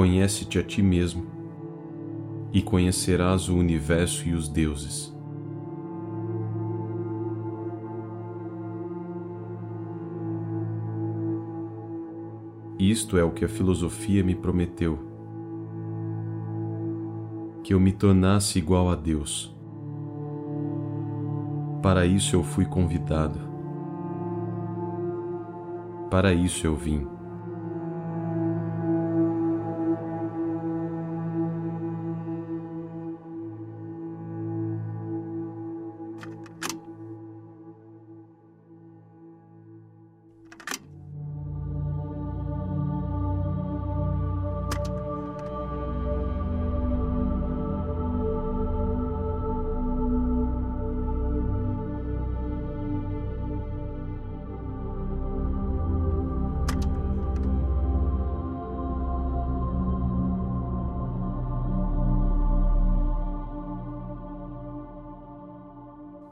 conhece-te a ti mesmo e conhecerás o universo e os deuses. Isto é o que a filosofia me prometeu: que eu me tornasse igual a Deus. Para isso eu fui convidado. Para isso eu vim.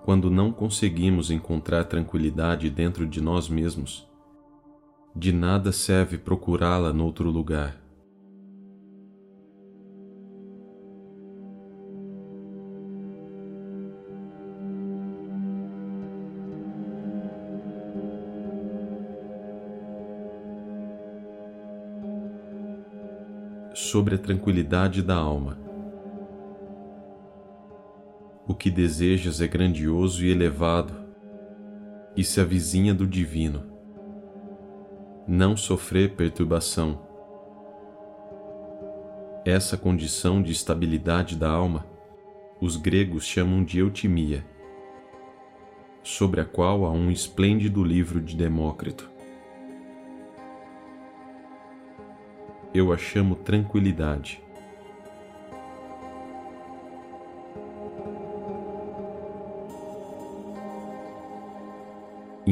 Quando não conseguimos encontrar tranquilidade dentro de nós mesmos, de nada serve procurá-la noutro lugar. Sobre a tranquilidade da alma. O que desejas é grandioso e elevado e se avizinha do divino. Não sofrer perturbação. Essa condição de estabilidade da alma os gregos chamam de eutimia, sobre a qual há um esplêndido livro de Demócrito. Eu a chamo tranquilidade.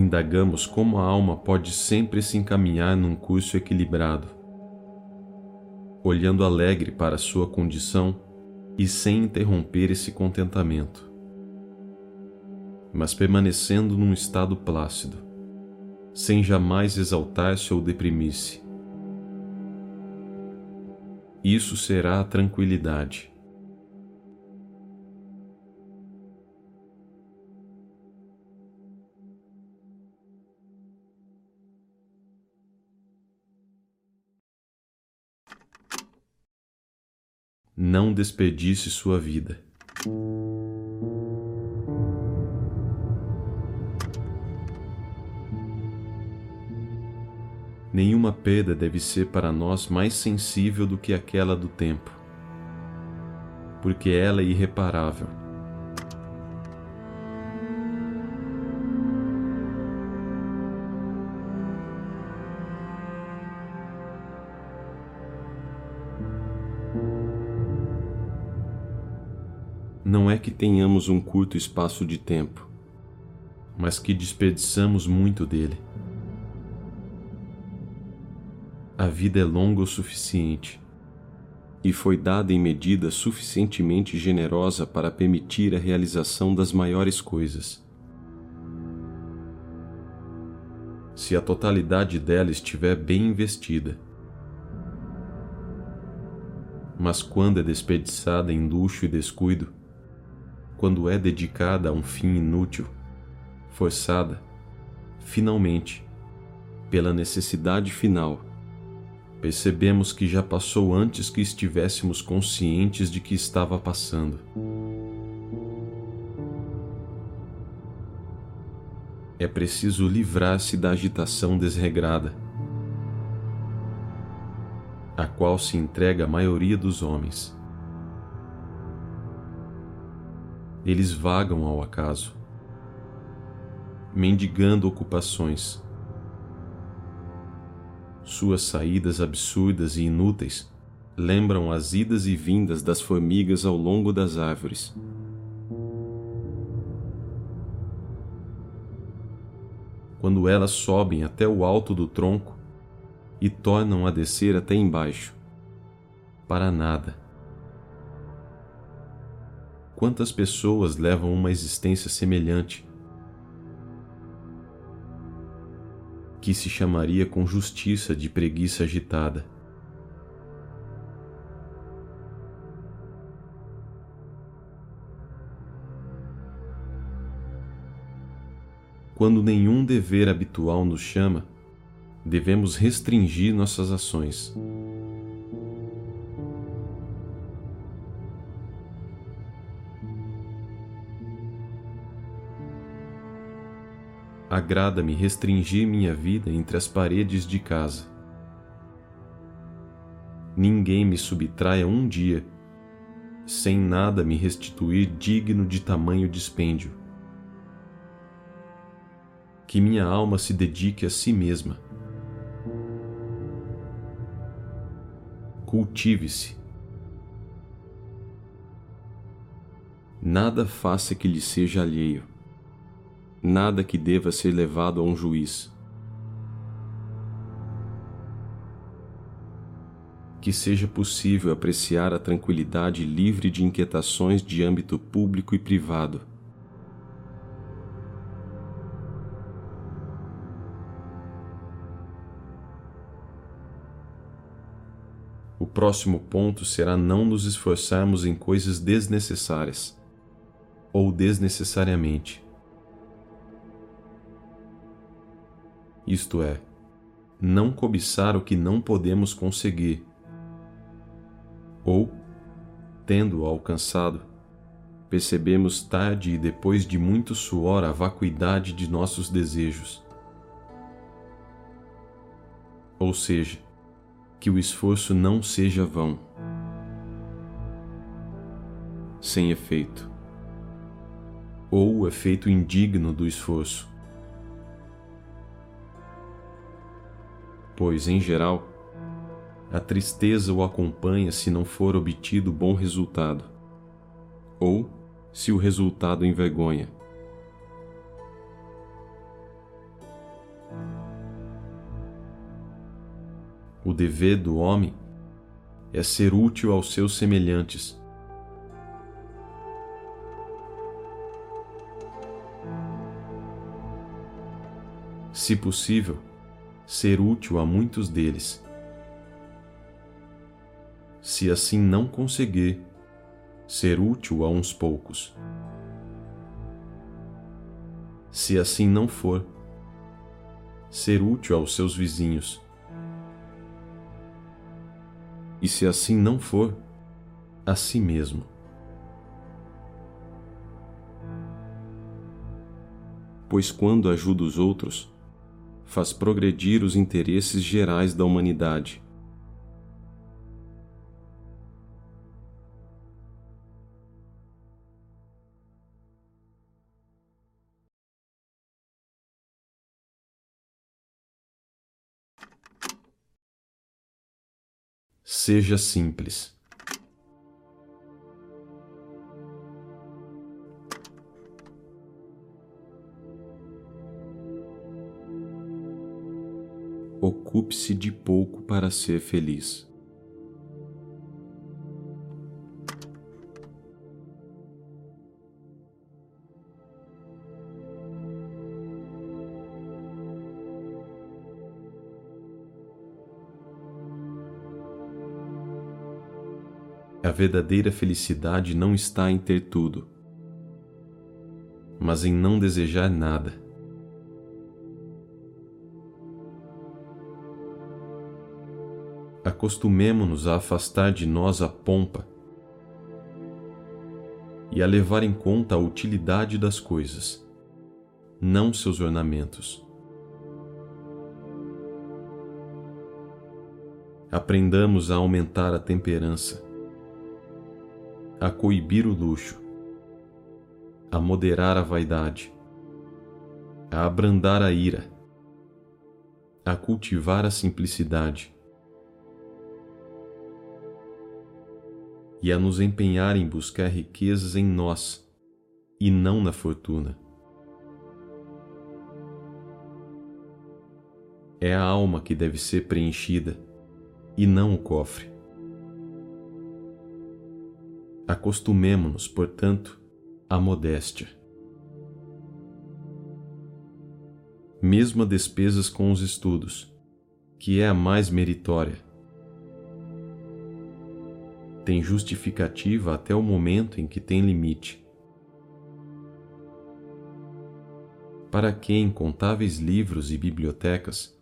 Indagamos como a alma pode sempre se encaminhar num curso equilibrado, olhando alegre para sua condição e sem interromper esse contentamento, mas permanecendo num estado plácido, sem jamais exaltar-se ou deprimir-se. Isso será a tranquilidade não desperdice sua vida. Nenhuma perda deve ser para nós mais sensível do que aquela do tempo, porque ela é irreparável não é que tenhamos um curto espaço de tempo, mas que desperdiçamos muito dele. A vida é longa o suficiente e foi dada em medida suficientemente generosa para permitir a realização das maiores coisas. Se a totalidade dela estiver bem investida, mas quando é desperdiçada em luxo e descuido, quando é dedicada a um fim inútil, forçada, finalmente, pela necessidade final, percebemos que já passou antes que estivéssemos conscientes de que estava passando. É preciso livrar-se da agitação desregrada, a qual se entrega a maioria dos homens. Eles vagam ao acaso, mendigando ocupações. Suas saídas absurdas e inúteis lembram as idas e vindas das formigas ao longo das árvores. Quando elas sobem até o alto do tronco e tornam a descer até embaixo, para nada Quantas pessoas levam uma existência semelhante? Que se chamaria com justiça de preguiça agitada. Quando nenhum dever habitual nos chama, devemos restringir nossas ações. Agrada-me restringir minha vida entre as paredes de casa. Ninguém me subtraia um dia, sem nada me restituir digno de tamanho dispêndio. Que minha alma se dedique a si mesma cultive-se. Nada faça que lhe seja alheio, nada que deva ser levado a um juiz. Que seja possível apreciar a tranquilidade livre de inquietações de âmbito público e privado O próximo ponto será não nos esforçarmos em coisas desnecessárias ou desnecessariamente. Isto é, não cobiçar o que não podemos conseguir, ou, tendo-o alcançado, percebemos tarde e depois de muito suor a vacuidade de nossos desejos. Ou seja, que o esforço não seja vão, sem efeito, ou o efeito indigno do esforço. Pois, em geral, a tristeza o acompanha se não for obtido bom resultado, ou se o resultado envergonha. O dever do homem é ser útil aos seus semelhantes. Se possível, ser útil a muitos deles. Se assim não conseguir, ser útil a uns poucos. Se assim não for, ser útil aos seus vizinhos e se assim não for, a si mesmo. Pois quando ajuda os outros, faz progredir os interesses gerais da humanidade. Seja simples. Ocupe-se de pouco para ser feliz. A verdadeira felicidade não está em ter tudo, mas em não desejar nada. Acostumemo-nos a afastar de nós a pompa e a levar em conta a utilidade das coisas, não seus ornamentos. Aprendamos a aumentar a temperança a coibir o luxo, a moderar a vaidade, a abrandar a ira, a cultivar a simplicidade e a nos empenhar em buscar riquezas em nós e não na fortuna. É a alma que deve ser preenchida e não o cofre. Acostumemo-nos, portanto, à modéstia. Mesmo a despesas com os estudos, que é a mais meritória, tem justificativa até o momento em que tem limite. Para que incontáveis livros e bibliotecas,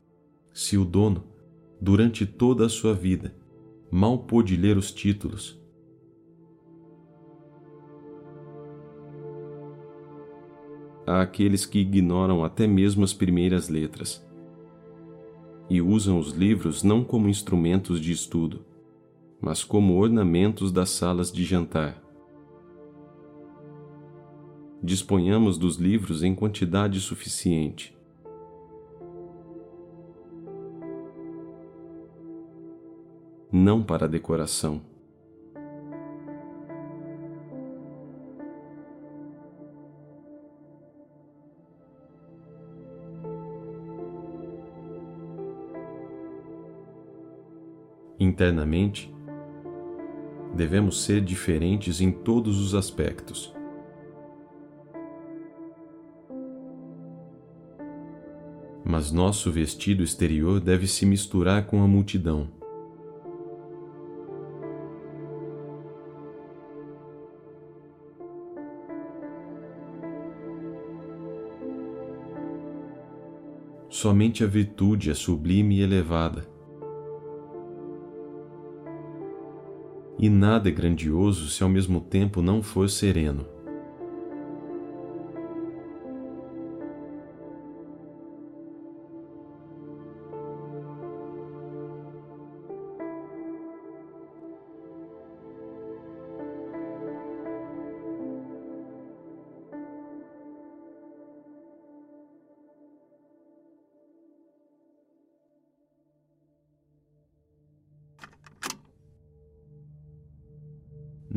se o dono, durante toda a sua vida, mal pôde ler os títulos? Há aqueles que ignoram até mesmo as primeiras letras e usam os livros não como instrumentos de estudo, mas como ornamentos das salas de jantar. Disponhamos dos livros em quantidade suficiente. Não para decoração. Internamente, devemos ser diferentes em todos os aspectos. Mas nosso vestido exterior deve se misturar com a multidão. Somente a virtude é sublime e elevada. E nada é grandioso se ao mesmo tempo não for sereno.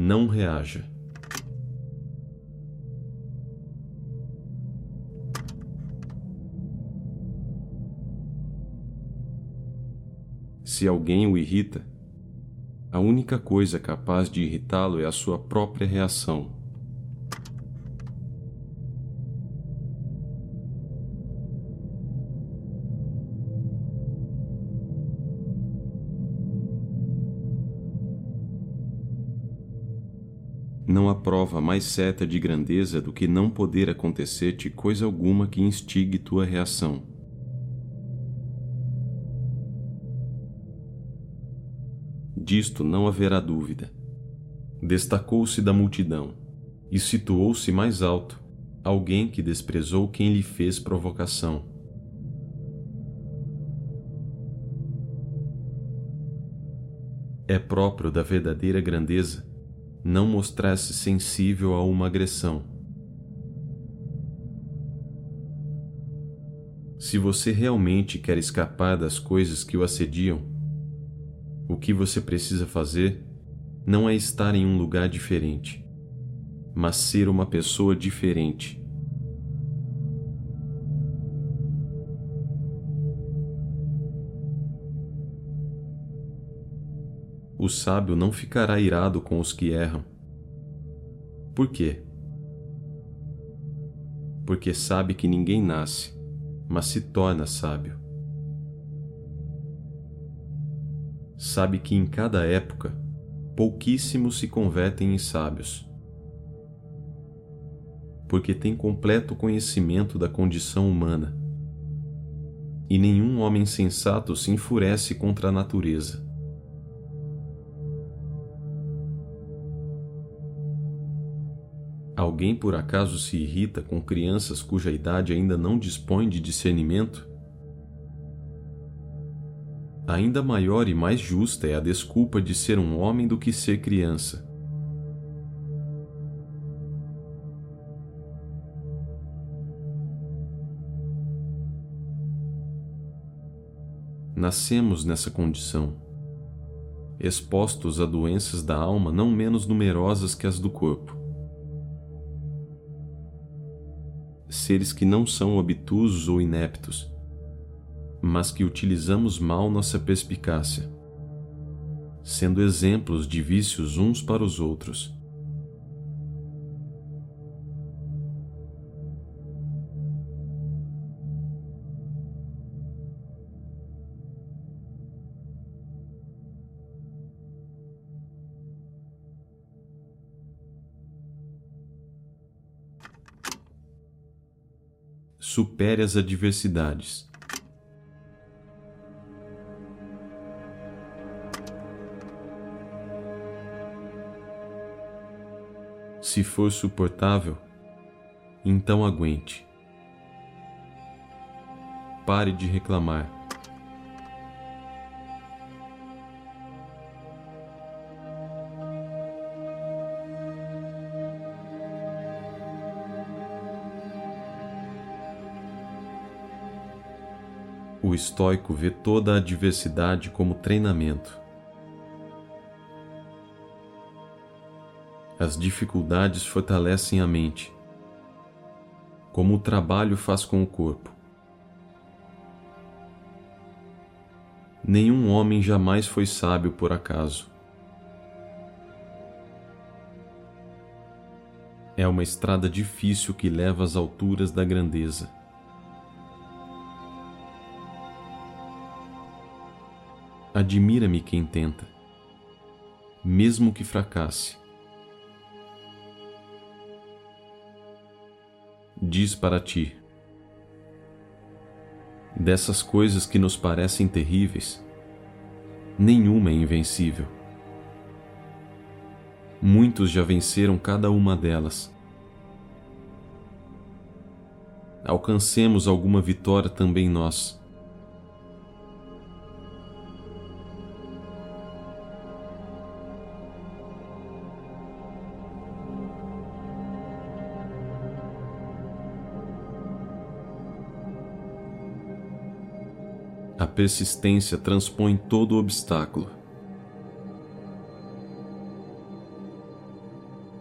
Não reaja. Se alguém o irrita, a única coisa capaz de irritá-lo é a sua própria reação. Não há prova mais certa de grandeza do que não poder acontecer-te coisa alguma que instigue tua reação. Disto não haverá dúvida. Destacou-se da multidão e situou-se mais alto alguém que desprezou quem lhe fez provocação. É próprio da verdadeira grandeza não mostrar-se sensível a uma agressão. Se você realmente quer escapar das coisas que o assediam, o que você precisa fazer não é estar em um lugar diferente, mas ser uma pessoa diferente. O sábio não ficará irado com os que erram. Por quê? Porque sabe que ninguém nasce, mas se torna sábio. Sabe que em cada época, pouquíssimos se convertem em sábios. Porque tem completo conhecimento da condição humana. E nenhum homem sensato se enfurece contra a natureza Alguém por acaso se irrita com crianças cuja idade ainda não dispõe de discernimento? Ainda maior e mais justa é a desculpa de ser um homem do que ser criança. Nascemos nessa condição, expostos a doenças da alma não menos numerosas que as do corpo. Seres que não são obtusos ou ineptos, mas que utilizamos mal nossa perspicácia, sendo exemplos de vícios uns para os outros. Supere as adversidades. Se for suportável, então aguente. Pare de reclamar. O estoico vê toda a adversidade como treinamento. As dificuldades fortalecem a mente, como o trabalho faz com o corpo. Nenhum homem jamais foi sábio por acaso. É uma estrada difícil que leva às alturas da grandeza. Admira-me quem tenta, mesmo que fracasse. Diz para ti: dessas coisas que nos parecem terríveis, nenhuma é invencível. Muitos já venceram cada uma delas. Alcancemos alguma vitória também nós. Persistência transpõe todo obstáculo.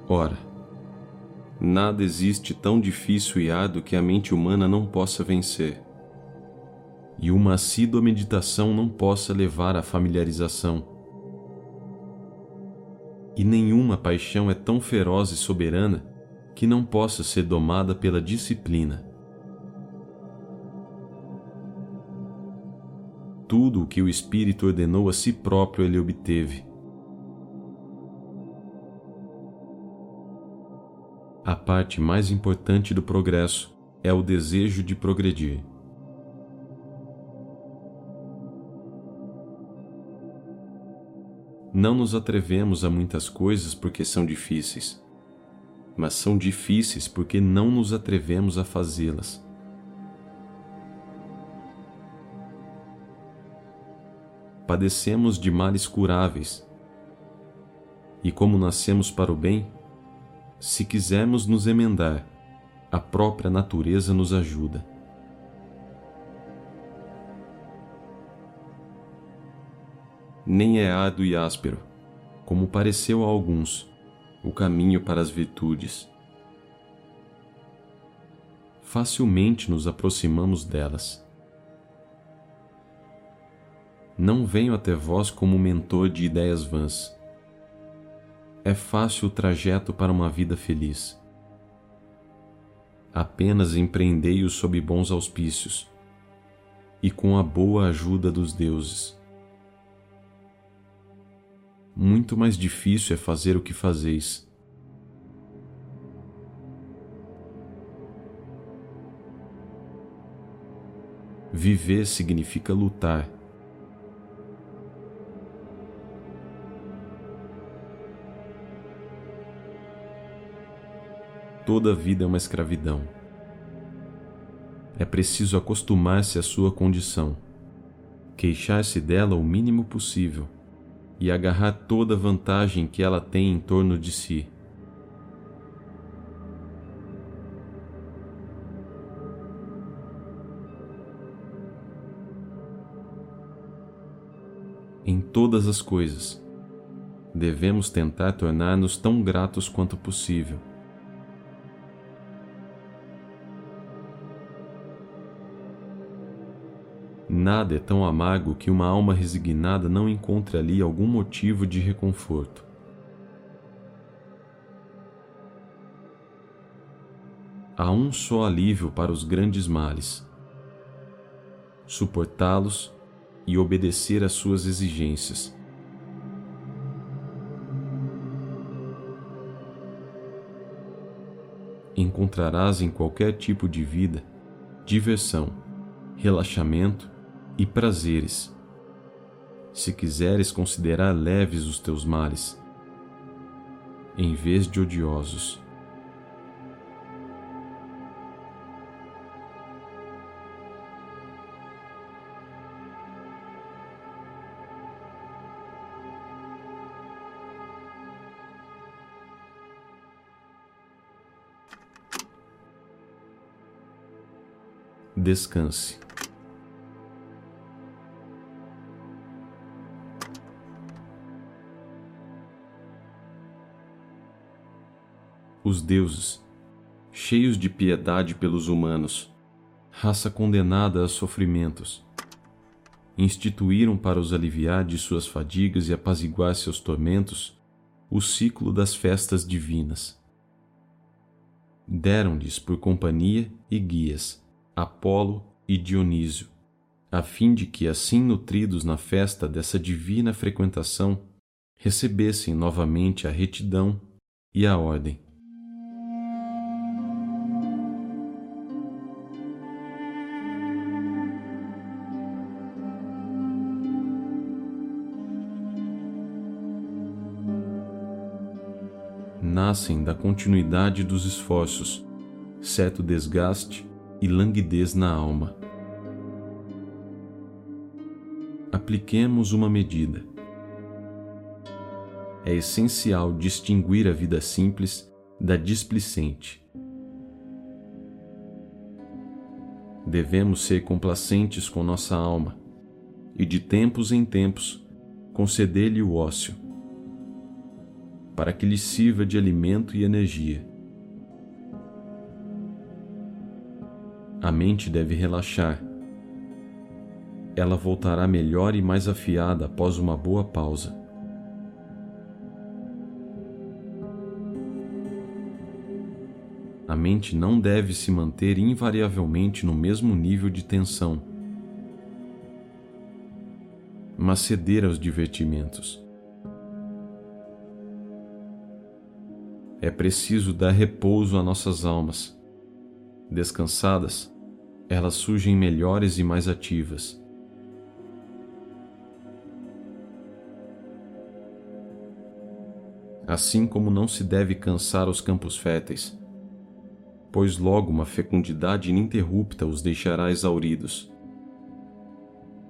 Ora, nada existe tão difícil e árduo que a mente humana não possa vencer, e uma assídua meditação não possa levar à familiarização. E nenhuma paixão é tão feroz e soberana que não possa ser domada pela disciplina. Tudo o que o Espírito ordenou a si próprio ele obteve. A parte mais importante do progresso é o desejo de progredir. Não nos atrevemos a muitas coisas porque são difíceis, mas são difíceis porque não nos atrevemos a fazê-las. Padecemos de males curáveis. E como nascemos para o bem, se quisermos nos emendar, a própria natureza nos ajuda. Nem é árduo e áspero, como pareceu a alguns, o caminho para as virtudes. Facilmente nos aproximamos delas não venho até vós como mentor de ideias vãs. É fácil o trajeto para uma vida feliz. Apenas empreendei-o sob bons auspícios e com a boa ajuda dos deuses. Muito mais difícil é fazer o que fazeis. Viver significa lutar Toda vida é uma escravidão. É preciso acostumar-se à sua condição, queixar-se dela o mínimo possível e agarrar toda a vantagem que ela tem em torno de si. Em todas as coisas, devemos tentar tornar-nos tão gratos quanto possível Nada é tão amargo que uma alma resignada não encontre ali algum motivo de reconforto. Há um só alívio para os grandes males: suportá-los e obedecer às suas exigências. Encontrarás em qualquer tipo de vida diversão, relaxamento e prazeres. Se quiseres considerar leves os teus males, em vez de odiosos. descanse. Os deuses, cheios de piedade pelos humanos, raça condenada a sofrimentos, instituíram para os aliviar de suas fadigas e apaziguar seus tormentos o ciclo das festas divinas. Deram-lhes por companhia e guias Apolo e Dionísio, a fim de que, assim nutridos na festa dessa divina frequentação, recebessem novamente a retidão e a ordem. Nascem da continuidade dos esforços, certo desgaste e languidez na alma. Apliquemos uma medida. É essencial distinguir a vida simples da displicente. Devemos ser complacentes com nossa alma e, de tempos em tempos, conceder-lhe o ócio, para que lhe sirva de alimento e energia A mente deve relaxar. Ela voltará melhor e mais afiada após uma boa pausa. A mente não deve se manter invariavelmente no mesmo nível de tensão, mas ceder aos divertimentos. É preciso dar repouso a nossas almas Descansadas, elas surgem melhores e mais ativas. Assim como não se deve cansar os campos férteis, pois logo uma fecundidade ininterrupta os deixará exauridos.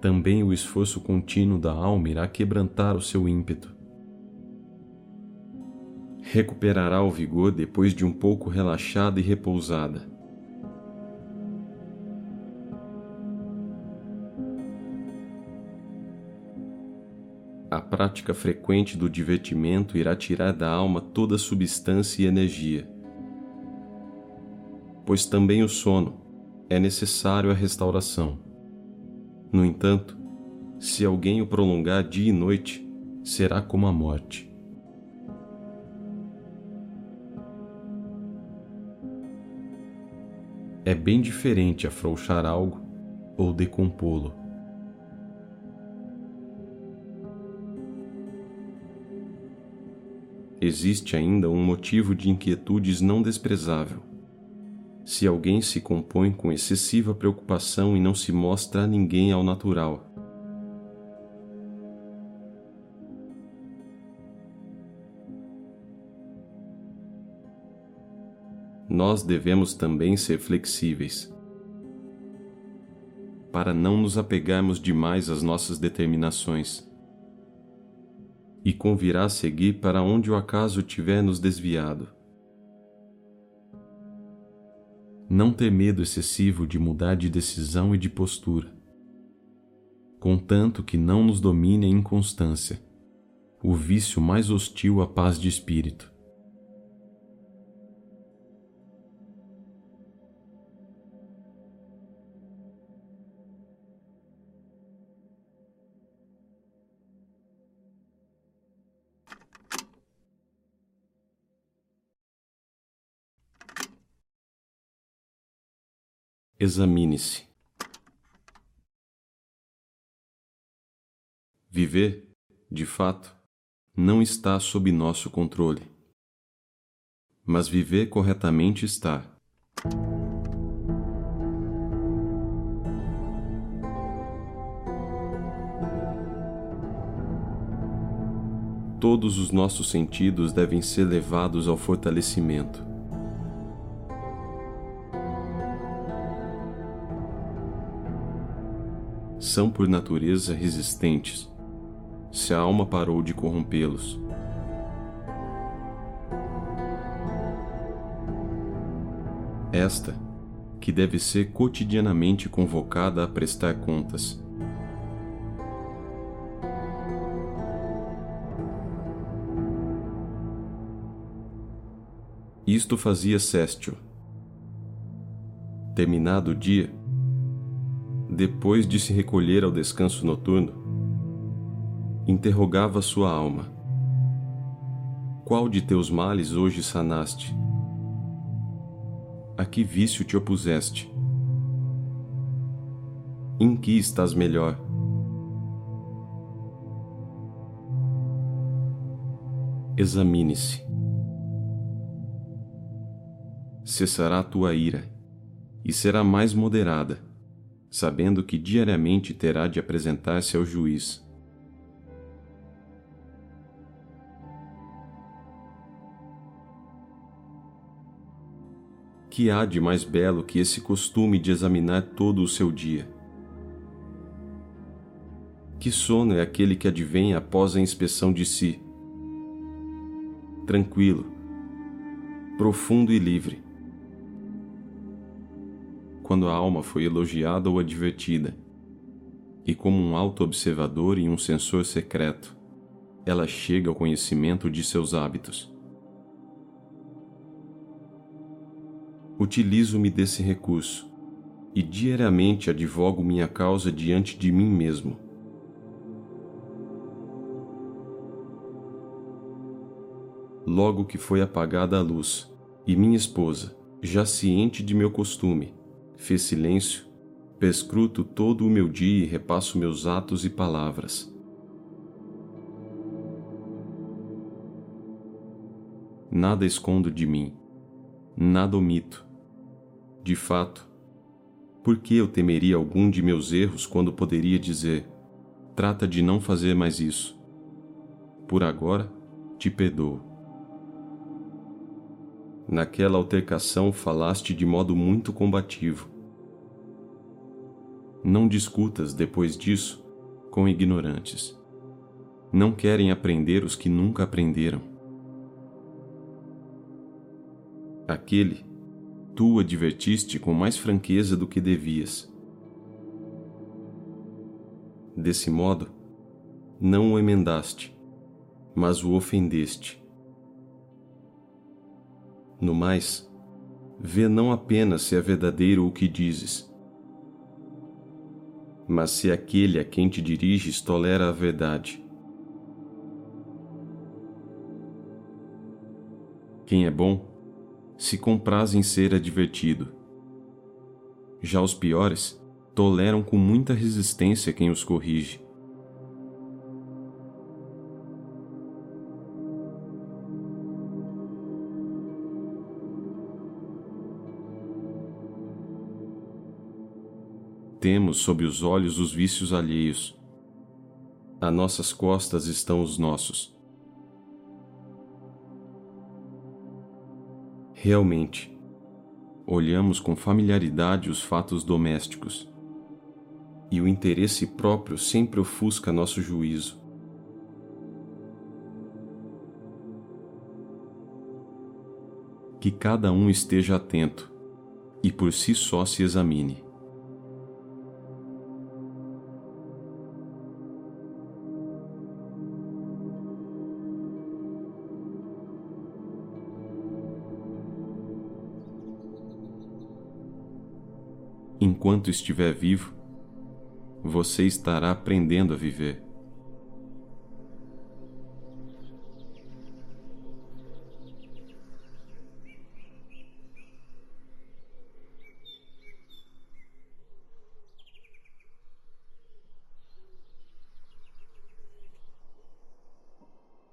Também o esforço contínuo da alma irá quebrantar o seu ímpeto. Recuperará o vigor depois de um pouco relaxada e repousada A prática frequente do divertimento irá tirar da alma toda substância e energia. Pois também o sono é necessário à restauração. No entanto, se alguém o prolongar dia e noite, será como a morte. É bem diferente afrouxar algo ou decompô-lo. existe ainda um motivo de inquietudes não desprezável. Se alguém se compõe com excessiva preocupação e não se mostra a ninguém ao natural, nós devemos também ser flexíveis, para não nos apegarmos demais às nossas determinações e convirá seguir para onde o acaso tiver nos desviado. Não ter medo excessivo de mudar de decisão e de postura, contanto que não nos domine a inconstância, o vício mais hostil à paz de espírito. Examine-se. Viver, de fato, não está sob nosso controle. Mas viver corretamente está. Todos os nossos sentidos devem ser levados ao fortalecimento São por natureza resistentes, se a alma parou de corrompê-los. Esta, que deve ser cotidianamente convocada a prestar contas. Isto fazia Céstio. Terminado o dia, depois de se recolher ao descanso noturno, interrogava sua alma: Qual de teus males hoje sanaste? A que vício te opuseste? Em que estás melhor? Examine-se cessará tua ira e será mais moderada, sabendo que diariamente terá de apresentar-se ao juiz. Que há de mais belo que esse costume de examinar todo o seu dia? Que sono é aquele que advém após a inspeção de si? Tranquilo, profundo e livre quando a alma foi elogiada ou advertida, e como um auto-observador e um sensor secreto, ela chega ao conhecimento de seus hábitos. Utilizo-me desse recurso e diariamente advogo minha causa diante de mim mesmo. Logo que foi apagada a luz, e minha esposa, já ciente de meu costume, Fiz silêncio, perscruto todo o meu dia e repasso meus atos e palavras. Nada escondo de mim, nada omito. De fato, por que eu temeria algum de meus erros quando poderia dizer: trata de não fazer mais isso? Por agora, te perdoo. Naquela altercação falaste de modo muito combativo. Não discutas depois disso com ignorantes. Não querem aprender os que nunca aprenderam. Aquele tu advertiste com mais franqueza do que devias. Desse modo, não o emendaste, mas o ofendeste no mais, vê não apenas se é verdadeiro o que dizes, mas se aquele a quem te diriges tolera a verdade. Quem é bom se compraz em ser advertido. Já os piores toleram com muita resistência quem os corrige. Temos sob os olhos os vícios alheios. A nossas costas estão os nossos. Realmente, olhamos com familiaridade os fatos domésticos, e o interesse próprio sempre ofusca nosso juízo. Que cada um esteja atento e por si só se examine. Enquanto estiver vivo, você estará aprendendo a viver.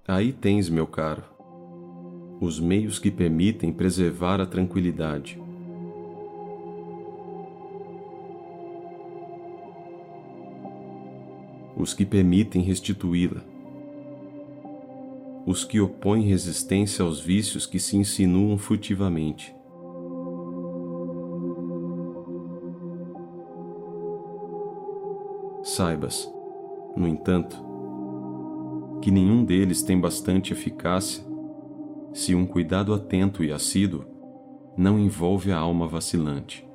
Aí tens, meu caro, os meios que permitem preservar a tranquilidade. Os que permitem restituí-la. os que opõem resistência aos vícios que se insinuam furtivamente. Saibas, no entanto, que nenhum deles tem bastante eficácia se um cuidado atento e assíduo não envolve a alma vacilante.